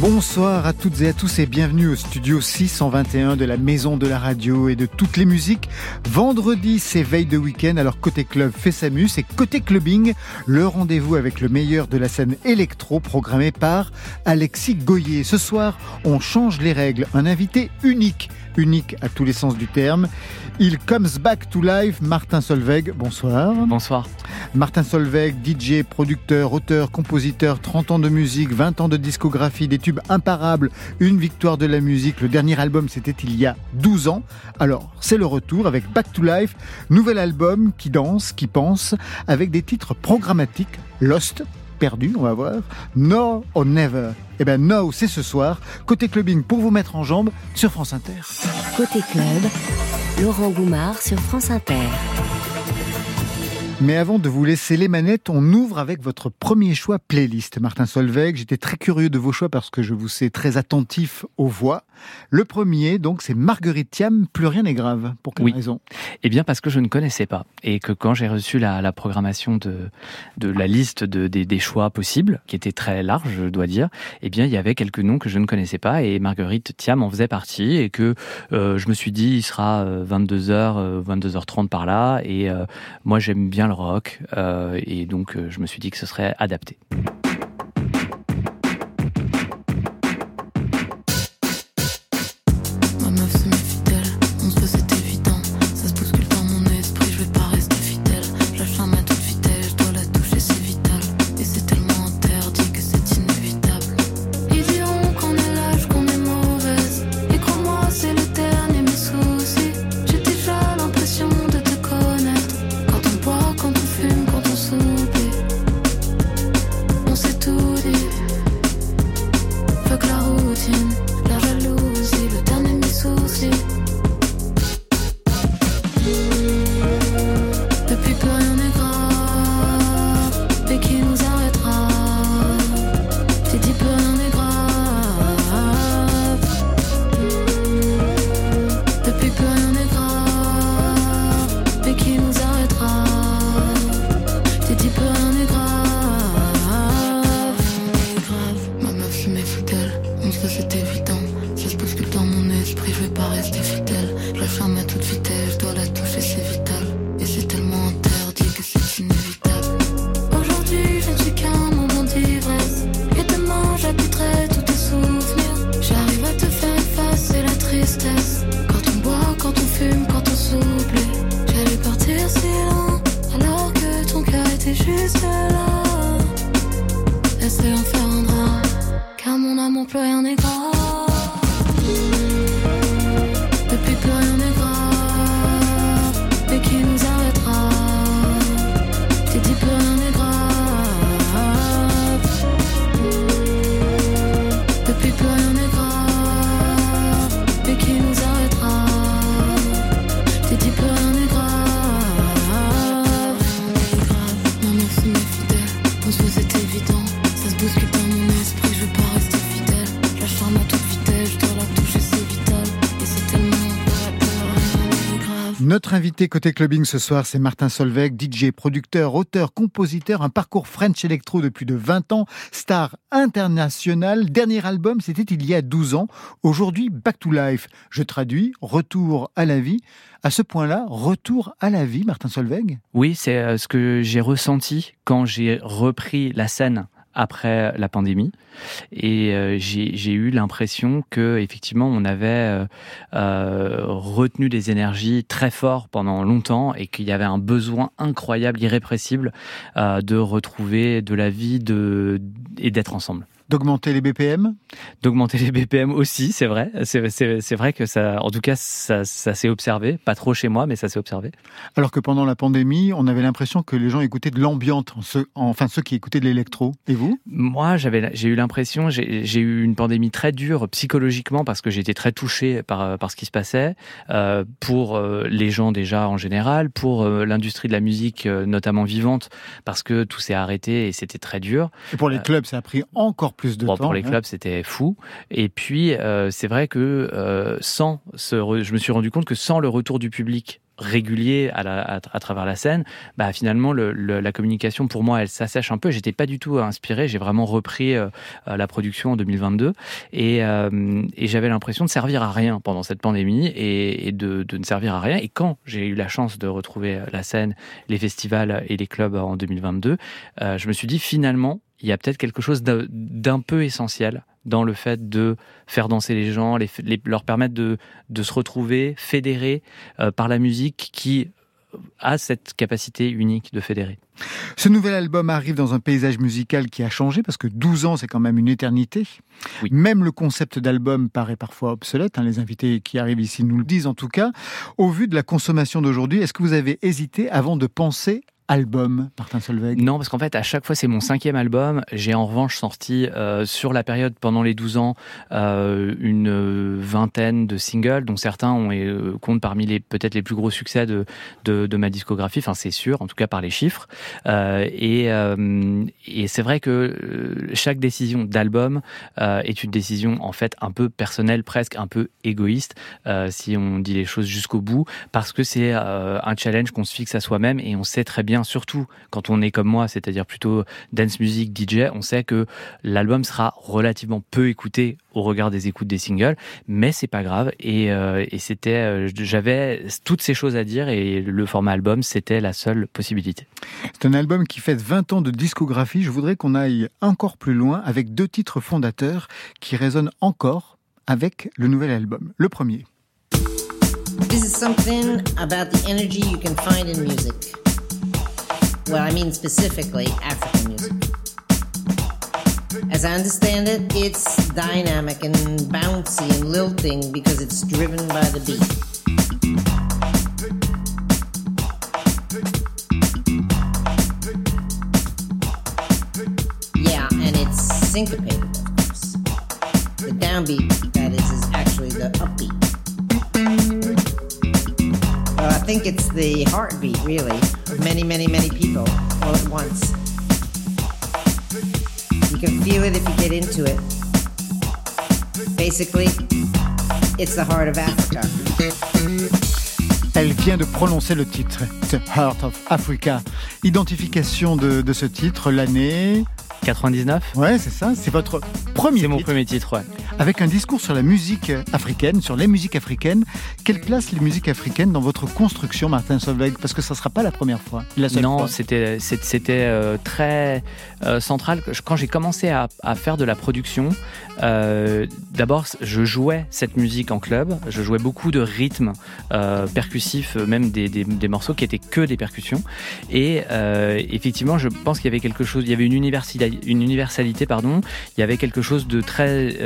Bonsoir à toutes et à tous et bienvenue au studio 621 de la Maison de la Radio et de toutes les musiques. Vendredi, c'est veille de week-end, alors côté club fait et côté clubbing, le rendez-vous avec le meilleur de la scène électro programmé par Alexis Goyer. Ce soir, on change les règles, un invité unique unique à tous les sens du terme. Il comes back to life, Martin Solveig. Bonsoir. Bonsoir. Martin Solveig, DJ, producteur, auteur, compositeur, 30 ans de musique, 20 ans de discographie, des tubes imparables, une victoire de la musique. Le dernier album, c'était il y a 12 ans. Alors, c'est le retour avec Back to Life, nouvel album qui danse, qui pense, avec des titres programmatiques, Lost, perdu, on va voir. No or never. Eh ben no, c'est ce soir. Côté clubbing pour vous mettre en jambe sur France Inter. Côté club, Laurent Goumard sur France Inter. Mais avant de vous laisser les manettes, on ouvre avec votre premier choix playlist, Martin Solveig. J'étais très curieux de vos choix parce que je vous sais très attentif aux voix. Le premier, donc, c'est Marguerite Thiam, Plus rien n'est grave. Pour quelle raison? Eh bien, parce que je ne connaissais pas. Et que quand j'ai reçu la, programmation de, de la liste de, des, choix possibles, qui était très large, je dois dire, eh bien, il y avait quelques noms que je ne connaissais pas et Marguerite Thiam en faisait partie et que euh, je me suis dit, il sera 22h, euh, 22h30 euh, par là et moi, j'aime bien rock et donc je me suis dit que ce serait adapté. Côté clubbing ce soir, c'est Martin Solveig, DJ, producteur, auteur, compositeur, un parcours French Electro depuis de 20 ans, star international. Dernier album, c'était il y a 12 ans. Aujourd'hui, Back to Life. Je traduis, retour à la vie. À ce point-là, retour à la vie, Martin Solveig Oui, c'est euh, ce que j'ai ressenti quand j'ai repris la scène après la pandémie. Et euh, j'ai eu l'impression que effectivement on avait euh, euh, retenu des énergies très fortes pendant longtemps et qu'il y avait un besoin incroyable, irrépressible de retrouver de la vie de, et d'être ensemble. D'augmenter les BPM D'augmenter les BPM aussi, c'est vrai. C'est vrai que ça, en tout cas, ça, ça s'est observé. Pas trop chez moi, mais ça s'est observé. Alors que pendant la pandémie, on avait l'impression que les gens écoutaient de l'ambiance, enfin ceux qui écoutaient de l'électro. Et vous? Moi, j'ai eu l'impression, j'ai eu une pandémie très dure psychologiquement parce que j'étais très touché par, par ce qui se passait, euh, pour euh, les gens déjà en général, pour euh, l'industrie de la musique, notamment vivante, parce que tout s'est arrêté et c'était très dur. Et pour les clubs, ça a pris encore plus de temps. Pour les clubs, c'était fou. Et puis, c'est vrai que sans ce, je me suis rendu compte que sans le retour du public régulier à, la, à, travers la scène, bah finalement le, la communication pour moi elle s'assèche un peu. J'étais pas du tout inspiré. J'ai vraiment repris euh, la production en 2022 et, euh, et j'avais l'impression de servir à rien pendant cette pandémie et, et de, de, ne servir à rien. Et quand j'ai eu la chance de retrouver la scène, les festivals et les clubs en 2022, euh, je me suis dit finalement il y a peut-être quelque chose d'un peu essentiel dans le fait de faire danser les gens, les, leur permettre de, de, se retrouver, fédérer euh, par la musique qui a cette capacité unique de fédérer. Ce nouvel album arrive dans un paysage musical qui a changé parce que 12 ans, c'est quand même une éternité. Même le concept d'album paraît parfois obsolète. Hein, les invités qui arrivent ici nous le disent en tout cas. Au vu de la consommation d'aujourd'hui, est-ce que vous avez hésité avant de penser album, Martin Solveig Non, parce qu'en fait, à chaque fois, c'est mon cinquième album. J'ai en revanche sorti euh, sur la période pendant les 12 ans euh, une vingtaine de singles, dont certains euh, comptent parmi les peut-être les plus gros succès de, ma discographie. Enfin, c'est sûr, en tout cas par les chiffres. Et c'est vrai que chaque décision d'album est une décision en fait un peu personnelle, presque un peu égoïste, si on dit les choses jusqu'au bout, parce que c'est un challenge qu'on se fixe à soi-même et on sait très bien surtout quand on est comme moi, c'est-à-dire plutôt dance music, DJ, on sait que l'album sera relativement peu écouté au regard des écoutes des singles, mais c'est pas grave. Et, euh, c'était, euh, j'avais toutes ces choses à dire et le format album, c'était la seule possibilité. C'est un album qui fait 20 ans de discographie. Je voudrais qu'on aille encore plus loin avec deux titres fondateurs qui résonnent encore avec le nouvel album. Le premier. This is something about the energy you can find in music. Well, I mean specifically African music. As I understand it, it's dynamic and bouncy and lilting because it's driven by the beat. Yeah, and it's syncopated, of course. The downbeat, that is, is actually the upbeat. Well, I think it's the heartbeat, really many, many, many it if you get into it. Basically, it's the heart of Africa. Elle vient de prononcer le titre, The Heart of Africa. Identification de, de ce titre, l'année? 99 Ouais, c'est ça. C'est votre premier C'est mon premier titre, ouais. Avec un discours sur la musique africaine, sur les musiques africaines. Quelle place les musiques africaines dans votre construction, Martin Solveig? Parce que ça ne sera pas la première fois. La seule non, c'était euh, très euh, central. Quand j'ai commencé à, à, faire de la production, euh, d'abord, je jouais cette musique en club. Je jouais beaucoup de rythmes percussifs, même des, des, des, morceaux qui étaient que des percussions. Et effectivement, je pense qu'il y avait quelque chose. Il y avait une université une universalité, pardon. Il y avait quelque chose de très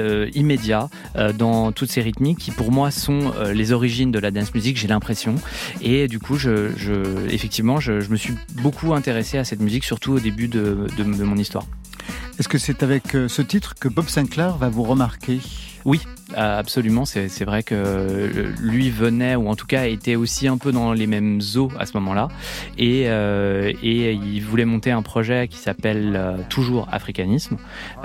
immédiat euh, dans toutes ces rythmiques qui, pour moi, sont euh, les origines de la dance music. J'ai l'impression. Et du coup, effectivement, je, me suis beaucoup intéressé à cette musique, surtout au début de mon histoire. Est-ce que c'est avec ce titre que Bob Sinclair va vous remarquer? Oui, euh, absolument. C'est vrai que euh, lui venait, ou en tout cas était aussi un peu dans les mêmes eaux à ce moment-là. Et, euh, et il voulait monter un projet qui s'appelle toujours Africanisme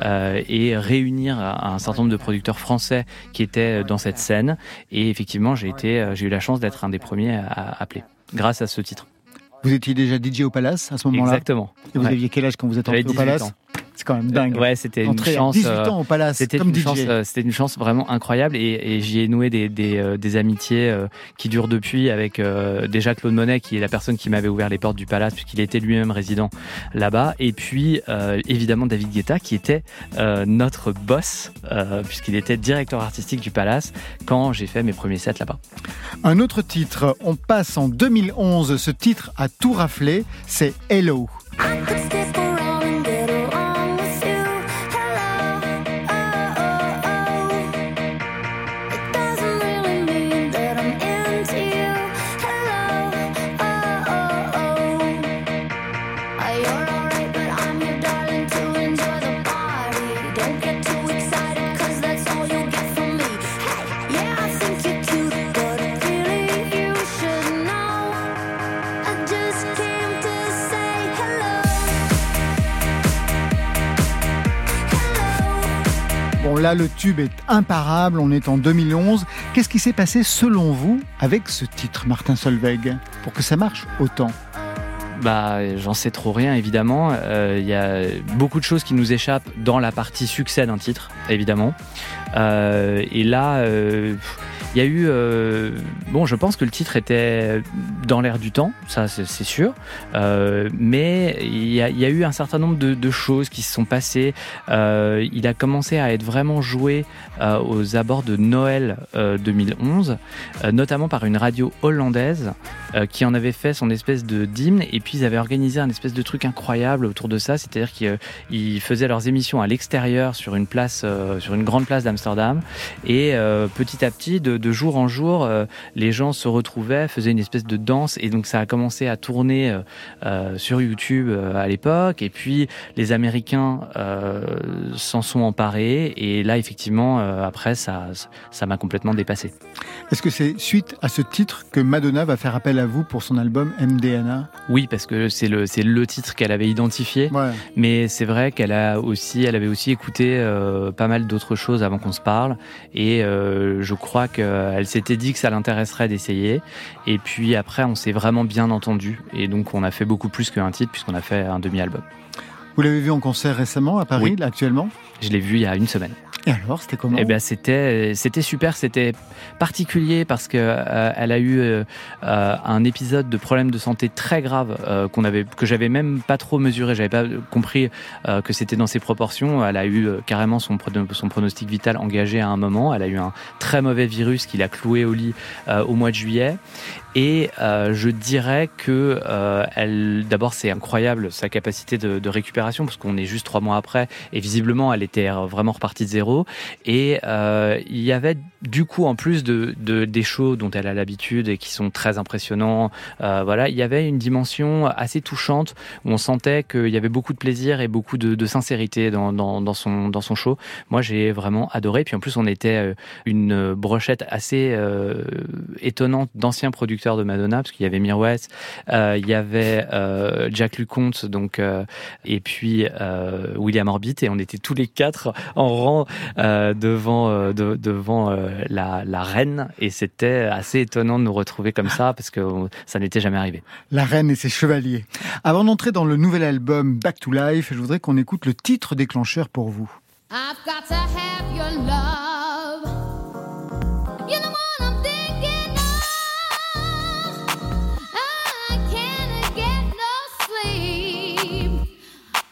et réunir un certain nombre de producteurs français qui étaient dans cette scène. Et effectivement, j'ai eu la chance d'être un des premiers à appeler grâce à ce titre. Vous étiez déjà DJ au Palace à ce moment-là? Exactement. Et vous aviez quel âge quand vous êtes entré au Palace? C'est quand même dingue. Ouais, c'était une chance. 18 euh, ans au Palace. C'était une chance. Euh, c'était une chance vraiment incroyable et, et j'y ai noué des, des, euh, des amitiés qui durent depuis avec déjà Claude Monet qui est la personne qui m'avait ouvert les portes du Palace puisqu'il était lui-même résident là-bas et puis évidemment David Guetta qui était notre boss puisqu'il était directeur artistique du Palace quand j'ai fait mes premiers sets là-bas. Un autre titre, on passe en 2011. Ce titre a tout raflé, c'est Hello. Là, le tube est imparable, on est en 2011. Qu'est-ce qui s'est passé selon vous avec ce titre, Martin Solveig, pour que ça marche autant? Bah, j'en sais trop rien évidemment. Il euh, y a beaucoup de choses qui nous échappent dans la partie succès d'un titre, évidemment. Euh, et là, euh, il y a eu, euh, bon, je pense que le titre était dans l'air du temps, ça c'est sûr, euh, mais il y, a, eu un certain nombre de, choses qui se sont passées. Euh, il a commencé à être vraiment joué aux abords de Noël 2011, euh, notamment par une radio hollandaise qui en avait fait son espèce de d'hymne, et puis ils avaient organisé un espèce de truc incroyable autour de ça, c'est-à-dire qu'ils faisaient leurs émissions à l'extérieur sur une place, sur une grande place d'Amsterdam, et petit à petit de de jour en jour, euh, les gens se retrouvaient, faisaient une espèce de danse, et donc ça a commencé à tourner euh, euh, sur YouTube à l'époque, et puis les Américains s'en sont emparés, et là effectivement, après, ça, ça m'a complètement dépassé. Est-ce que c'est suite à ce titre que Madonna va faire appel à vous pour son album MDNA Oui, parce que c'est le, c'est le titre qu'elle avait identifié, mais c'est vrai qu'elle a aussi, elle avait aussi écouté pas mal d'autres choses avant qu'on se parle, et je crois que elle s'était dit que ça l'intéresserait d'essayer. Et puis après, on s'est vraiment bien entendu. Et donc, on a fait beaucoup plus qu'un titre puisqu'on a fait un demi-album. Vous l'avez vu en concert récemment à Paris, actuellement? Je l'ai vu il y a une semaine. Et alors, c'était comment? Eh bien, c'était c'était super, c'était particulier parce que euh, elle a eu euh, un épisode de problème de santé très grave euh, qu'on avait que j'avais même pas trop mesuré, j'avais pas compris que c'était dans ses proportions. Elle a eu carrément son son pronostic vital engagé à un moment. Elle a eu un très mauvais virus qui l'a cloué au lit au mois de juillet. Et je dirais que elle, d'abord, c'est incroyable sa capacité de, de récupération parce qu'on est juste trois mois après et visiblement, elle était vraiment repartie de zéro. Et euh, il y avait du coup, en plus de, de des shows dont elle a l'habitude et qui sont très impressionnants, euh, voilà, il y avait une dimension assez touchante où on sentait qu'il y avait beaucoup de plaisir et beaucoup de, de sincérité dans, dans, dans, son, dans son show. Moi, j'ai vraiment adoré. Puis en plus, on était euh, une brochette assez euh, étonnante d'anciens producteurs de Madonna, parce qu'il y avait Mir West, euh, il y avait euh, Jack Luconte, donc, et puis William Orbit, et on était tous les quatre en rang devant, de, devant la, la, reine et c'était assez étonnant de nous retrouver comme ça parce que ça n'était jamais arrivé. La reine et ses chevaliers. Avant d'entrer dans le nouvel album Back to Life, je voudrais qu'on écoute le titre déclencheur pour vous. I've got to have your love.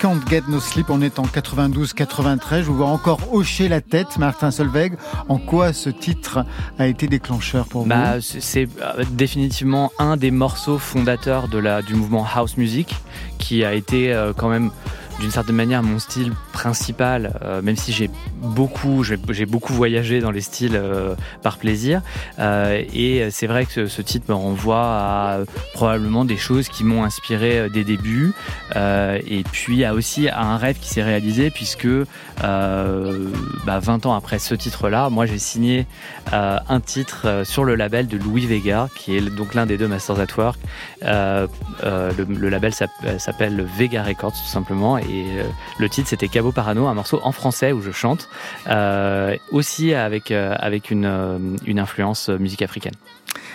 Can't Get No Sleep, on est en 92-93. Je vous vois encore hocher la tête, Martin Solveig. En quoi ce titre a été déclencheur pour vous bah, C'est euh, définitivement un des morceaux fondateurs du mouvement house music qui a été euh, quand même d'une certaine manière mon style principal, euh, même si j'ai beaucoup, j'ai beaucoup voyagé dans les styles euh, par plaisir. Euh, et c'est vrai que ce, titre me renvoie à probablement des choses qui m'ont inspiré des débuts. et puis à aussi à un rêve qui s'est réalisé puisque bah, 20 ans après ce titre-là, moi j'ai signé un titre sur le label de Louis Vega, qui est donc l'un des deux Masters at Work. Le, le, label s'appelle Vega Records tout simplement euh, le titre c'était Cabo Parano, un morceau en français où je chante, euh, aussi avec euh, avec une, une influence musique africaine.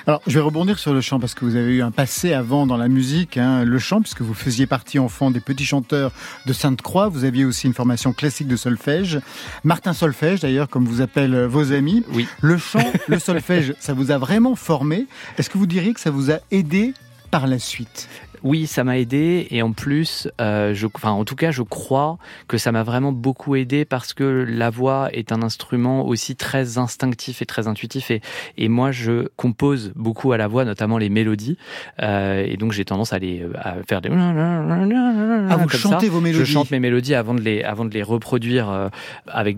Alors, je vais rebondir sur le chant parce que vous avez eu un passé avant dans la musique, hein, le chant, puisque vous faisiez partie enfant des petits chanteurs de Sainte-Croix. Vous aviez aussi une formation classique de solfège. Martin Solfège, d'ailleurs, comme vous appellent vos amis. Oui. Le chant, le solfège, ça vous a vraiment formé. Est-ce que vous diriez que ça vous a aidé par la suite? Oui, ça m'a aidé et en plus, euh, je, enfin, en tout cas, je crois que ça m'a vraiment beaucoup aidé parce que la voix est un instrument aussi très instinctif et très intuitif et, et moi, je compose beaucoup à la voix, notamment les mélodies. Euh, et donc j'ai tendance à les à faire des ah, vous chantez vos mélodies. Je chante mes mélodies avant de les avant de les reproduire euh, avec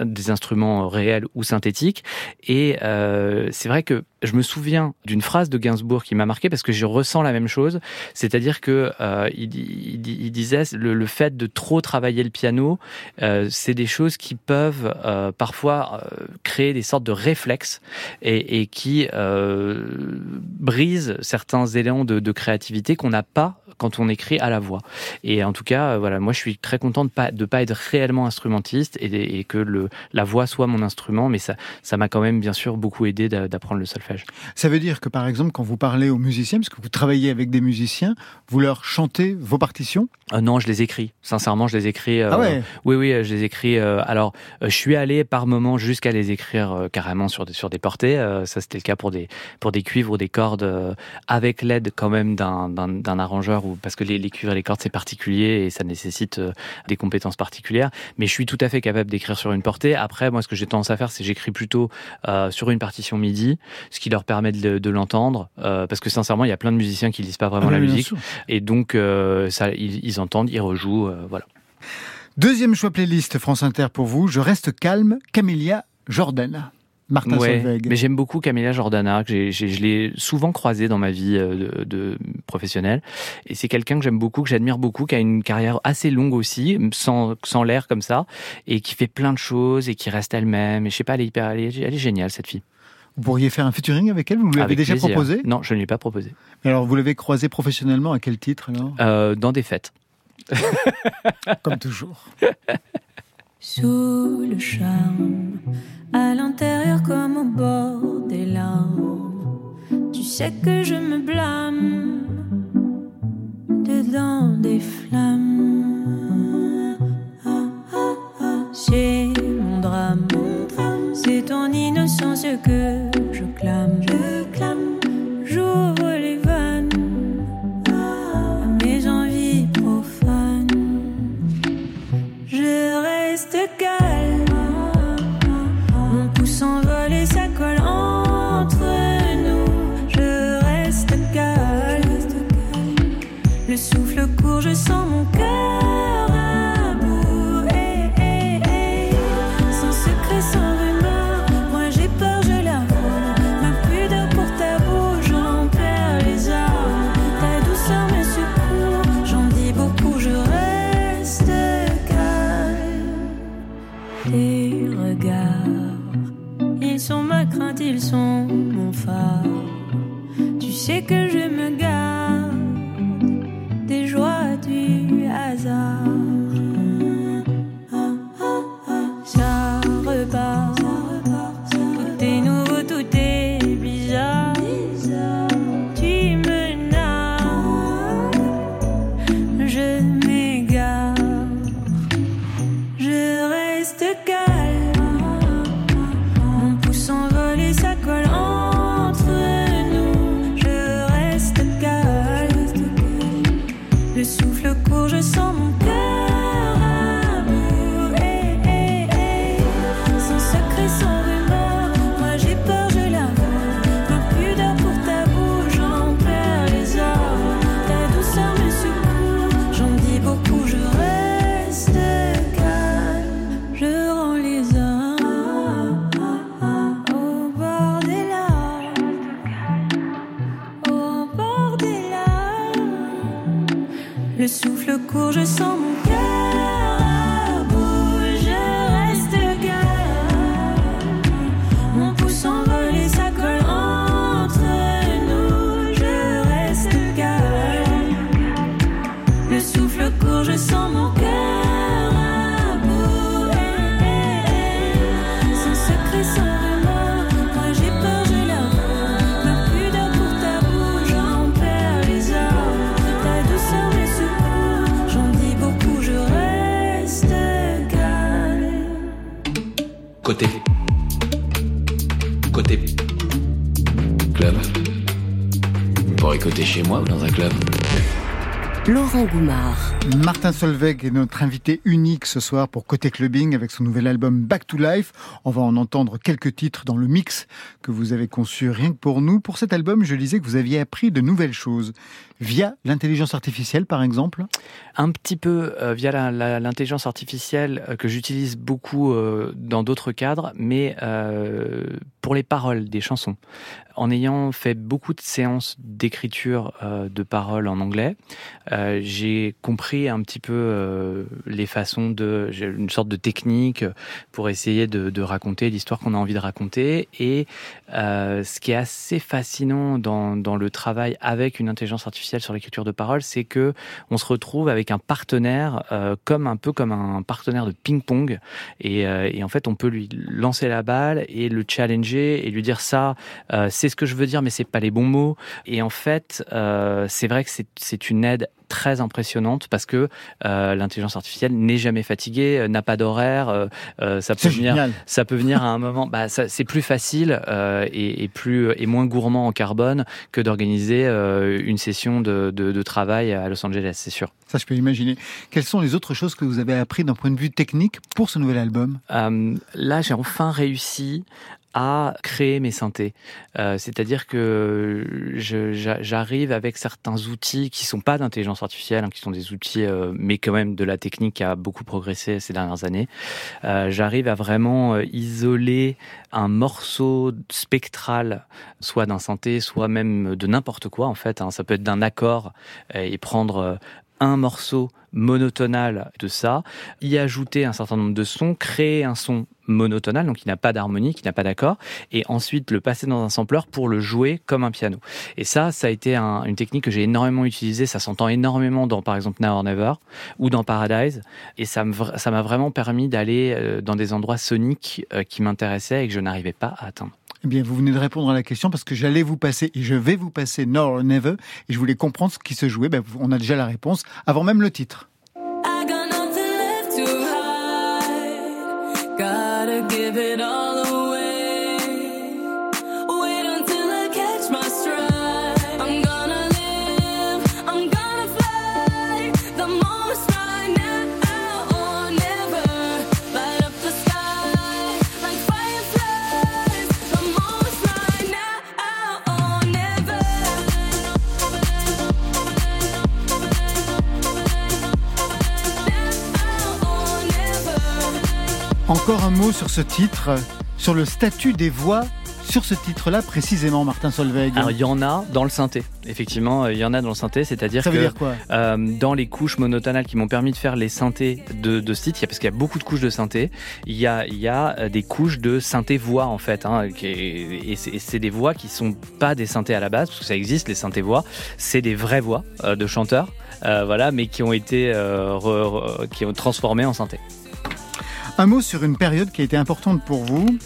des instruments réels ou synthétiques. Et euh, c'est vrai que je me souviens d'une phrase de Gainsbourg qui m'a marqué parce que je ressens la même chose. C'est-à-dire que euh, il, disait le, fait de trop travailler le piano, euh, c'est des choses qui peuvent euh, parfois créer des sortes de réflexes et, qui brisent certains éléments de, créativité qu'on n'a pas quand on écrit à la voix. Et en tout cas, voilà, moi je suis très content de pas de pas être réellement instrumentiste et, que le la voix soit mon instrument, mais ça ça m'a quand même bien sûr beaucoup aidé d'apprendre le solfège. Ça veut dire que par exemple, quand vous parlez aux musiciens, parce que vous travaillez avec des musiciens, vous leur chantez vos partitions? Euh, Non, je les écris. Sincèrement, je les écris. Euh, ah ouais? Oui, oui, je les écris. Euh, alors, je suis allé par moments jusqu'à les écrire carrément sur des sur des portées. ça, c'était le cas pour des pour des cuivres ou des cordes, avec l'aide quand même d'un d'un arrangeur ou parce que les, les cuivres et les cordes c'est particulier et ça nécessite des compétences particulières. Mais je suis tout à fait capable d'écrire sur une portée. Après, moi, ce que j'ai tendance à faire, c'est j'écris plutôt sur une partition MIDI, ce qui leur permet de, de l'entendre, parce que sincèrement, il y a plein de musiciens qui lisent pas vraiment ah la musique, et donc ça, ils, ils entendent, ils rejouent, euh, voilà. Deuxième choix playlist France Inter pour vous. Je reste calme, Camélia Jordana. Martin ouais, Mais j'aime beaucoup Camélia Jordana. Que je l'ai souvent croisé dans ma vie euh, de, professionnelle. Et c'est quelqu'un que j'aime beaucoup, que j'admire beaucoup, qui a une carrière assez longue aussi, sans, sans l'air comme ça, et qui fait plein de choses et qui reste elle-même. Et je sais pas, elle est hyper, elle est, elle est géniale cette fille. Vous pourriez faire un featuring avec elle Vous lui avez déjà proposé Non, je ne lui ai pas proposé. Mais alors, vous l'avez croisée professionnellement à quel titre alors? Euh, Dans des fêtes. Comme toujours. Sous le charme, à l'intérieur comme au bord des larmes, tu sais que je me blâme dedans des flammes. C'est mon drame, c'est ton innocence que je clame. Je clame, j'ouvre les vannes à mes envies profanes. Je reste calme, mon pouce s'envole et ça colle entre nous. Je reste calme, le souffle court, je sens mon cœur. Je sens mon cœur à bout. Sans secret, sans remords, moi j'ai peur, je l'avoue. Ma pudeur pour ta bouche, j'en perds les arbres. Ta douceur me secoue, j'en dis beaucoup, je reste calme. Côté. Côté. Club. Pourrez côté chez moi ou dans un club? Laurent Goumard. Martin Solveig est notre invité unique ce soir pour Côté Clubbing avec son nouvel album Back to Life. On va en entendre quelques titres dans le mix que vous avez conçu rien que pour nous. Pour cet album, je lisais que vous aviez appris de nouvelles choses. Via l'intelligence artificielle, par exemple Un petit peu euh, via l'intelligence artificielle euh, que j'utilise beaucoup euh, dans d'autres cadres, mais pour les paroles des chansons. En ayant fait beaucoup de séances d'écriture de paroles en anglais, j'ai compris un petit peu les façons de, une sorte de technique pour essayer de, raconter l'histoire qu'on a envie de raconter. Et ce qui est assez fascinant dans le travail avec une intelligence artificielle sur l'écriture de paroles, c'est que on se retrouve avec un partenaire euh, comme un peu comme un partenaire de ping-pong. Et, euh, et, en fait on peut lui lancer la balle et le challenger et lui dire ça euh, c'est ce que je veux dire mais c'est pas les bons mots. Et en fait c'est vrai que c'est une aide très impressionnante parce que euh, l'intelligence artificielle n'est jamais fatiguée, euh, n'a pas d'horaire. Euh, ça peut venir, ça peut venir à un moment. Bah, c'est plus facile et, et, plus et moins gourmand en carbone que d'organiser une session de, de, de, travail à Los Angeles, c'est sûr. Ça, je peux imaginer. Quelles sont les autres choses que vous avez appris d'un point de vue technique pour ce nouvel album? Là, j'ai enfin réussi à créer mes synthés. Euh, C'est-à-dire que j'arrive avec certains outils qui sont pas d'intelligence artificielle, hein, qui sont des outils, euh, mais quand même de la technique qui a beaucoup progressé ces dernières années. Euh, j'arrive à vraiment isoler un morceau spectral, soit d'un synthé, soit même de n'importe quoi en fait. Hein. Ça peut être d'un accord et prendre un morceau monotonal de ça, y ajouter un certain nombre de sons, créer un son monotonal, donc qui n'a pas d'harmonie, qui n'a pas d'accord, et ensuite le passer dans un sampler pour le jouer comme un piano. Et ça, ça a été un, une technique que j'ai énormément utilisée, ça s'entend énormément dans par exemple Now or Never ou dans Paradise, et ça m'a vraiment permis d'aller euh, dans des endroits soniques euh, qui m'intéressaient et que je n'arrivais pas à atteindre. Eh bien, vous venez de répondre à la question parce que j'allais vous passer et je vais vous passer Now or Never et je voulais comprendre ce qui se jouait. Ben, on a déjà la réponse avant même le titre. Encore un mot sur ce titre, sur le statut des voix sur ce titre-là précisément, Martin Solveig Alors il y en a dans le synthé. Effectivement, il y en a dans le synthé, c'est-à-dire que dire quoi euh, dans les couches monotonales qui m'ont permis de faire les synthés de, de ce titre, parce qu'il y a beaucoup de couches de synthé, il y a, il y a euh, des couches de synthé voix en fait, hein, qui et c'est des voix qui sont pas des synthés à la base, parce que ça existe les synthés voix, c'est des vraies voix euh, de chanteurs, euh, voilà, mais qui ont été euh, re, re, qui ont transformé en synthé. Un mot sur une période qui a été importante pour vous.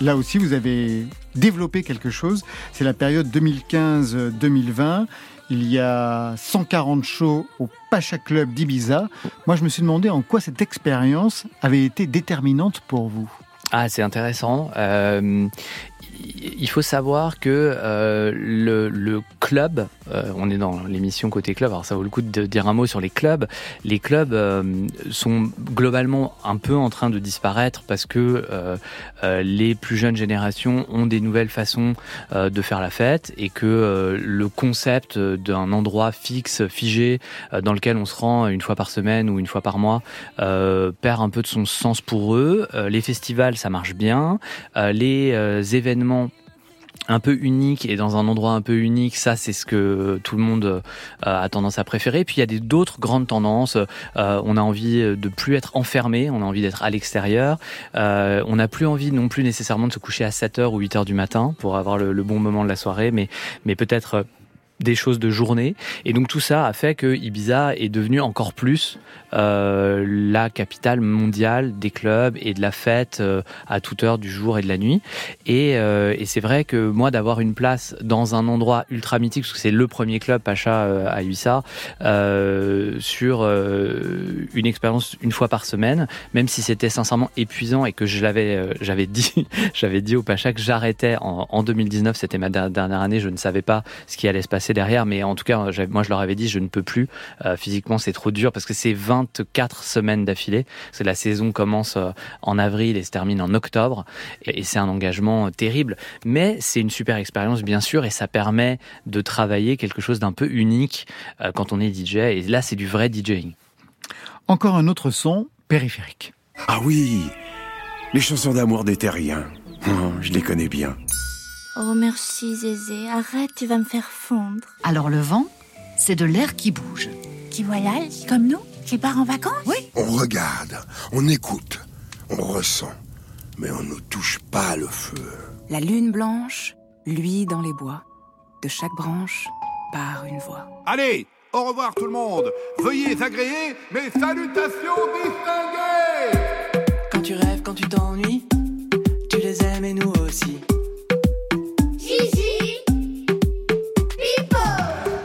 Là aussi, vous avez développé quelque chose. C'est la période 2015-2020. Il y a 140 shows au Pacha Club d'Ibiza. Moi, je me suis demandé en quoi cette expérience avait été déterminante pour vous. Ah, c'est intéressant. Euh, il faut savoir que euh, le, club, euh, on est dans l'émission côté club, alors ça vaut le coup de dire un mot sur les clubs. Les clubs euh, sont globalement un peu en train de disparaître parce que les plus jeunes générations ont des nouvelles façons de faire la fête et que le concept d'un endroit fixe, figé, dans lequel on se rend une fois par semaine ou une fois par mois, perd un peu de son sens pour eux. les festivals, ça marche bien. les événements un peu unique et dans un endroit un peu unique, ça c'est ce que tout le monde euh, a tendance à préférer. Puis il y a d'autres grandes tendances. Euh, on a envie de plus être enfermé, on a envie d'être à l'extérieur. Euh, on n'a plus envie non plus nécessairement de se coucher à 7h ou 8h du matin pour avoir le, bon moment de la soirée, mais, mais peut-être des choses de journée. Et donc tout ça a fait que Ibiza est devenu encore plus euh, la capitale mondiale des clubs et de la fête euh, à toute heure du jour et de la nuit. Et, euh, et c'est vrai que moi d'avoir une place dans un endroit ultra mythique, parce que c'est le premier club Pacha euh, à Ibiza, euh, sur une expérience une fois par semaine, même si c'était sincèrement épuisant et que je l'avais, j'avais dit, j'avais dit au Pacha que j'arrêtais en, en 2019, c'était ma dernière année, je ne savais pas ce qui allait se passer derrière, mais en tout cas, moi je leur avais dit, je ne peux plus. physiquement, c'est trop dur parce que c'est 24 semaines d'affilée. C'est la saison commence en avril et se termine en octobre, et, c'est un engagement terrible. Mais c'est une super expérience, bien sûr, et ça permet de travailler quelque chose d'un peu unique quand on est DJ. Et là, c'est du vrai DJing. Encore un autre son périphérique. Ah oui, les chansons d'amour des terriens. Oh, je les connais bien. Oh merci Zézé, arrête, tu vas me faire fondre. Alors le vent, c'est de l'air qui bouge. Qui voyage, comme nous, part en vacances Oui. On regarde, on écoute, on ressent, mais on ne touche pas le feu. La lune blanche, lui dans les bois. De chaque branche part une voix. Allez, au revoir tout le monde. Veuillez agréer mes salutations distinguées. Quand tu rêves, quand tu t'ennuies, tu les aimes et nous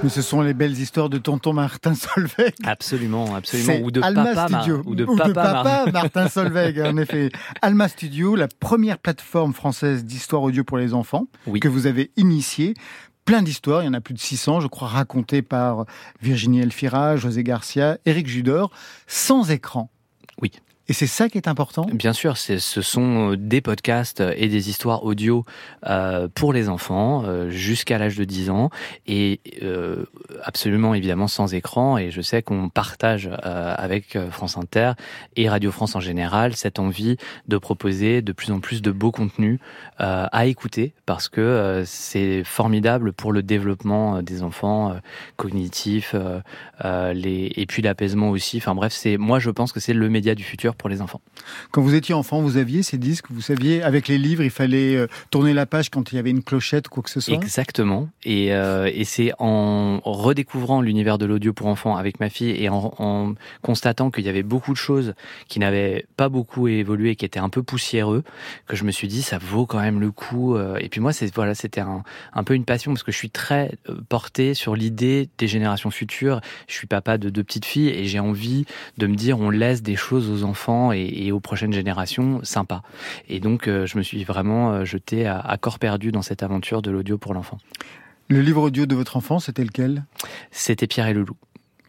Mais ce sont les belles histoires de tonton Martin Solveig. Absolument, absolument. Ou de papa, Studio. ou de papa, Martin Solveig, en effet. Alma Studio, la première plateforme française d'histoire audio pour les enfants que vous avez initiée plein d'histoires, il y en a plus de 600, je crois, racontées par Virginie Elfira, José Garcia, Éric Judor, sans écran. Oui. Et c'est ça qui est important Bien sûr, ce sont euh, des podcasts et des histoires audio euh, pour les enfants euh, jusqu'à l'âge de 10 ans et euh, absolument évidemment sans écran. Et je sais qu'on partage euh, avec France Inter et Radio France en général cette envie de proposer de plus en plus de beaux contenus à écouter parce que c'est formidable pour le développement des enfants cognitifs les, et puis l'apaisement aussi. Enfin bref, c'est moi je pense que c'est le média du futur pour les enfants. Quand vous étiez enfant, vous aviez ces disques, vous saviez, avec les livres, il fallait euh, tourner la page quand il y avait une clochette ou quoi que ce soit? Exactement. Et, euh, et c'est en redécouvrant l'univers de l'audio pour enfants avec ma fille et en, en constatant qu'il y avait beaucoup de choses qui n'avaient pas beaucoup évolué, qui étaient un peu poussiéreux, que je me suis dit, ça vaut quand même le coup. Euh. Et puis moi, c'est voilà, c'était un, un peu une passion parce que je suis très porté sur l'idée des générations futures. Je suis papa de deux petites filles et j'ai envie de me dire, on laisse des choses aux enfants et, aux prochaines générations sympa. Et donc, euh, je me suis vraiment euh, jeté à, corps perdu dans cette aventure de l'audio pour l'enfant. Le livre audio de votre enfant, c'était lequel? C'était Pierre et le loup.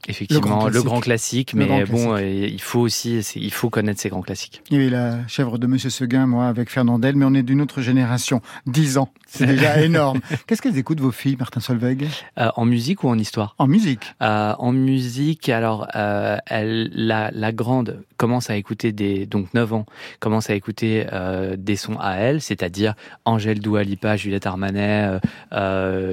Effectivement, le grand classique, mais bon, euh, il faut aussi, il faut connaître ces grands classiques. Il y avait la chèvre de Monsieur Seguin, moi, avec Fernandel, mais on est d'une autre génération. Dix ans, c'est déjà énorme. Qu'est-ce qu'elles écoutent, vos filles, Martin Solveig? Euh, En musique ou en histoire? En musique. Euh, en musique, alors, euh, elle, la, la grande commence à écouter des, donc 9 ans, commence à écouter des sons à elle, c'est-à-dire Angèle Doualipa, Juliette Armanet,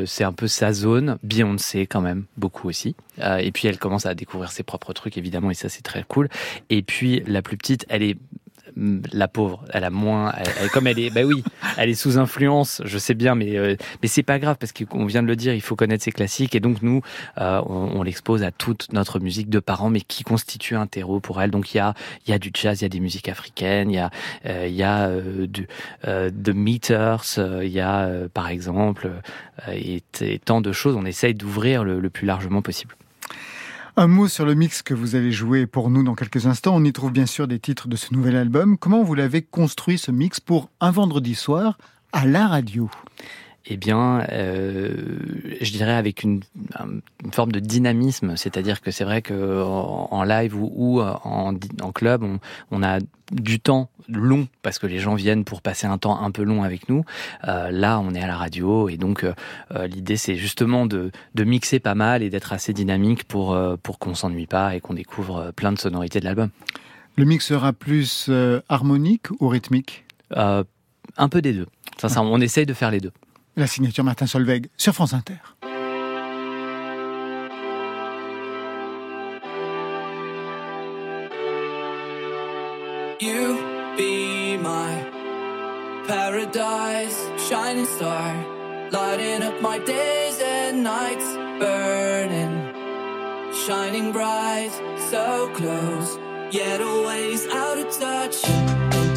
c'est un peu sa zone, Beyoncé quand même, beaucoup aussi. et puis elle commence à découvrir ses propres trucs évidemment et ça c'est très cool. Et puis la plus petite, elle est la pauvre, elle a moins, elle, comme elle est, bah oui, elle est sous influence, je sais bien, mais euh, mais c'est pas grave parce qu'on vient de le dire, il faut connaître ses classiques et donc nous, euh, on, on l'expose à toute notre musique de parents, mais qui constitue un terreau pour elle. Donc il y a il y a du jazz, il y a des musiques africaines, il y a euh, il y a du de meters, il y a par exemple et, tant de choses. On essaye d'ouvrir le plus largement possible. Un mot sur le mix que vous allez jouer pour nous dans quelques instants. On y trouve bien sûr des titres de ce nouvel album. Comment vous l'avez construit ce mix pour un vendredi soir à la radio? Eh bien, euh, je dirais avec une, une forme de dynamisme, c'est-à-dire que c'est vrai que en, live ou, ou en, en, club, on, on, a du temps long parce que les gens viennent pour passer un temps un peu long avec nous. Euh, là, on est à la radio et donc euh, l'idée c'est justement de, de, mixer pas mal et d'être assez dynamique pour pour qu'on s'ennuie pas et qu'on découvre plein de sonorités de l'album. Le mix sera plus harmonique ou rythmique? Un peu des deux. Ça, ça, on essaye de faire les deux. La signature Martin Solveig sur France Inter. You be my paradise, shining star, lighting up my days and nights, burning, shining bright, so close, yet always out of touch.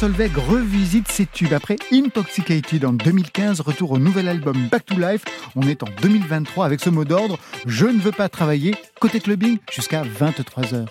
Solveig revisite ses tubes. Après Intoxicated en 2015, retour au nouvel album Back to Life. On est en 2023 avec ce mot d'ordre Je ne veux pas travailler. Côté clubbing jusqu'à 23h.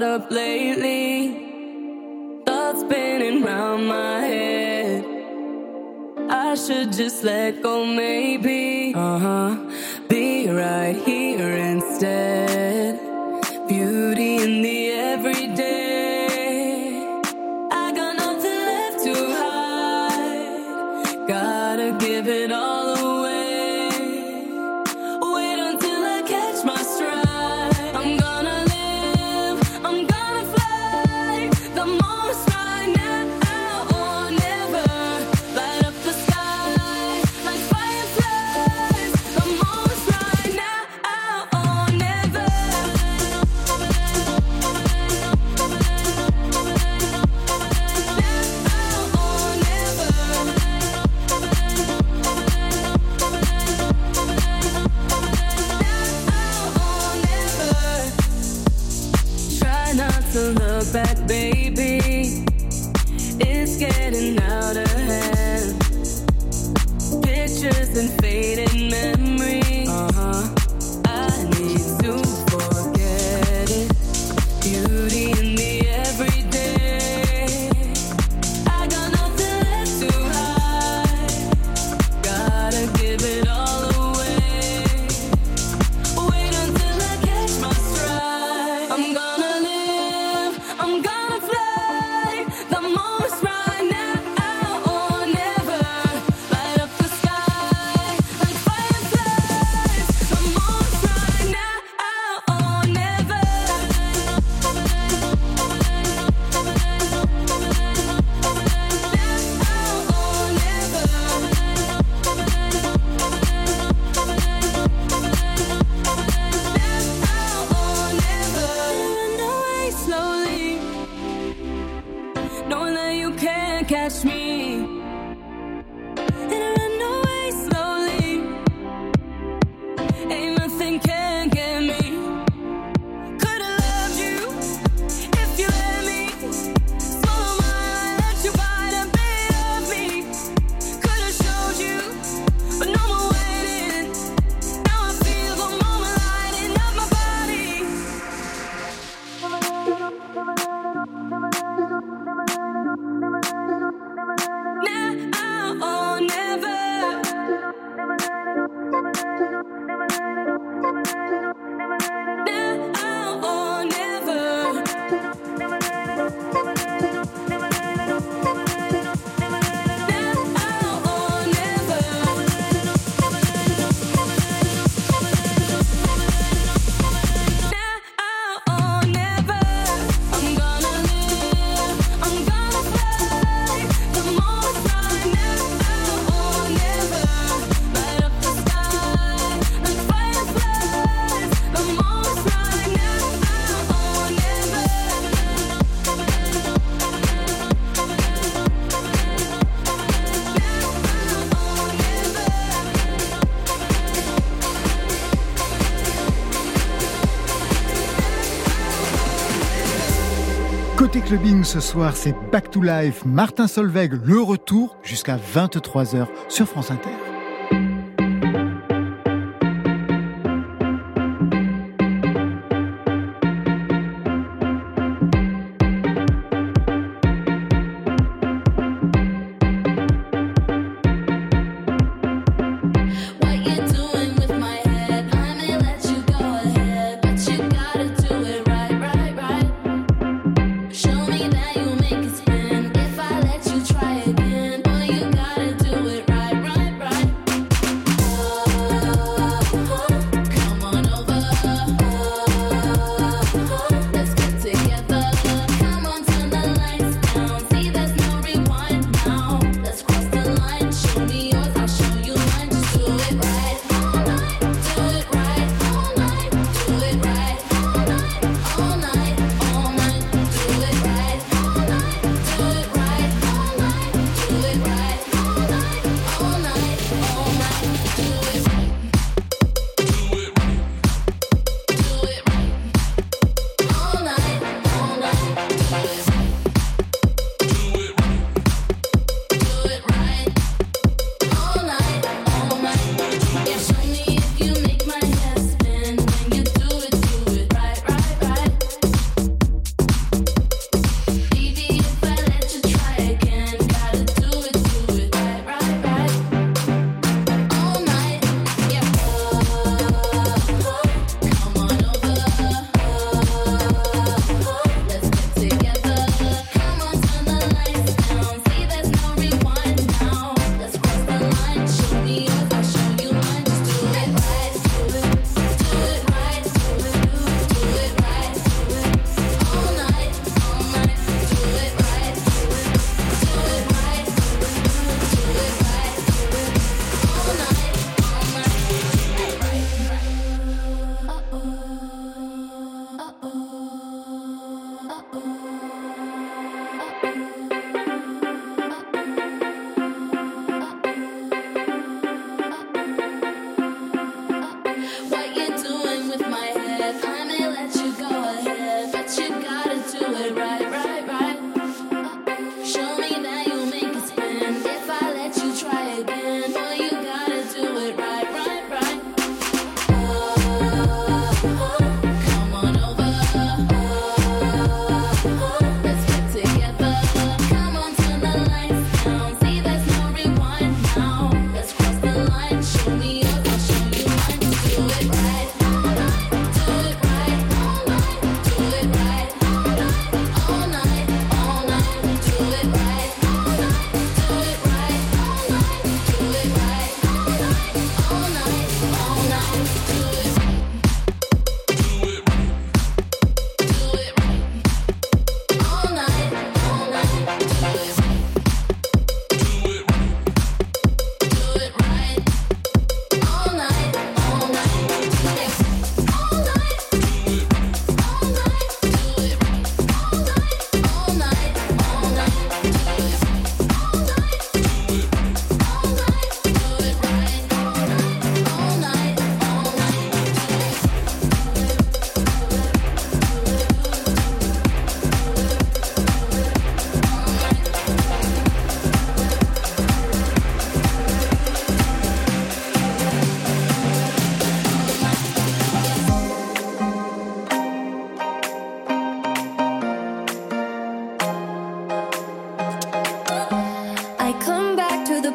So caught ce soir, c'est Back to Life, Martin Solveig, le retour jusqu'à 23h sur France Inter.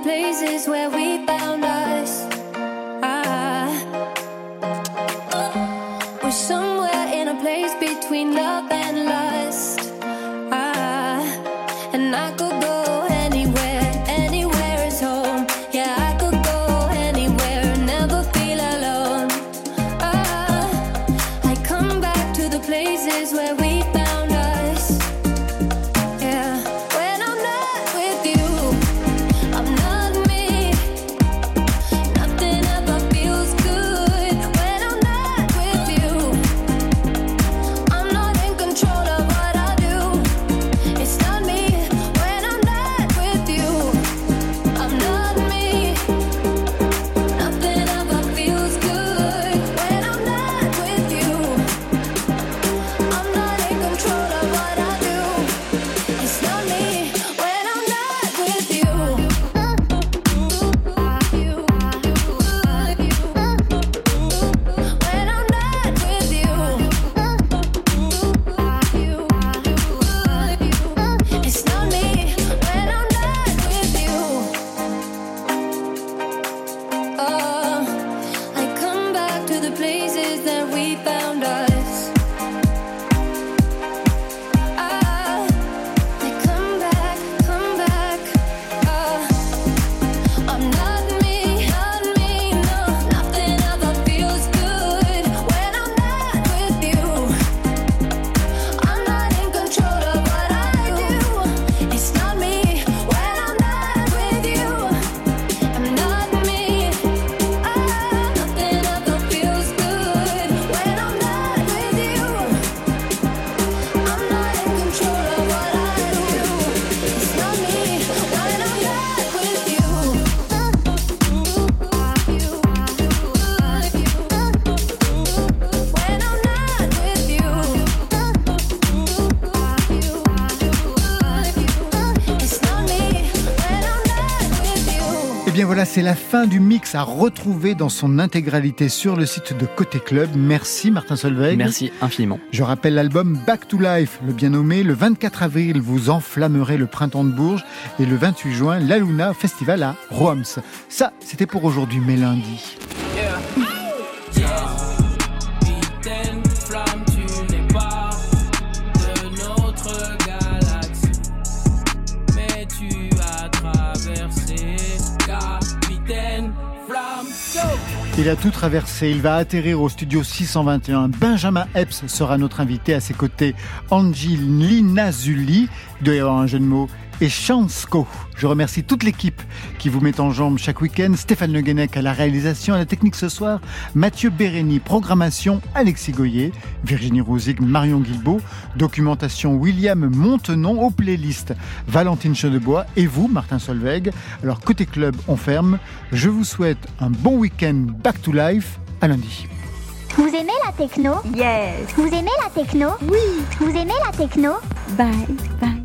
Places where we found us. C'est la fin du mix à retrouver dans son intégralité sur le site de Côté Club. Merci Martin Solveig. Merci infiniment. Je rappelle l'album Back to Life, le bien nommé. Le 24 avril, vous enflammerez le printemps de Bourges. Et le 28 juin, la Luna Festival à Roms. Ça, c'était pour aujourd'hui, mais lundi. Il a tout traversé. Il va atterrir au studio 621. Benjamin Epps sera notre invité à ses côtés. Angelina Zulli, il doit y avoir un jeu de mots, et Chansko. Je remercie toute l'équipe qui vous met en jambe chaque week-end. Stéphane Le Guenec à la réalisation, à la technique ce soir. Mathieu Bérény, programmation. Alexis Goyer, Virginie Rousig, Marion Guilbault. Documentation William Montenon aux playlists. Valentine Chedebois et vous, Martin Solveig. Alors, côté club, on ferme. Je vous souhaite un bon week-end back to life. À lundi. Vous aimez la techno? Yes. Vous aimez la techno? Oui. Vous aimez la techno? Bye, bye.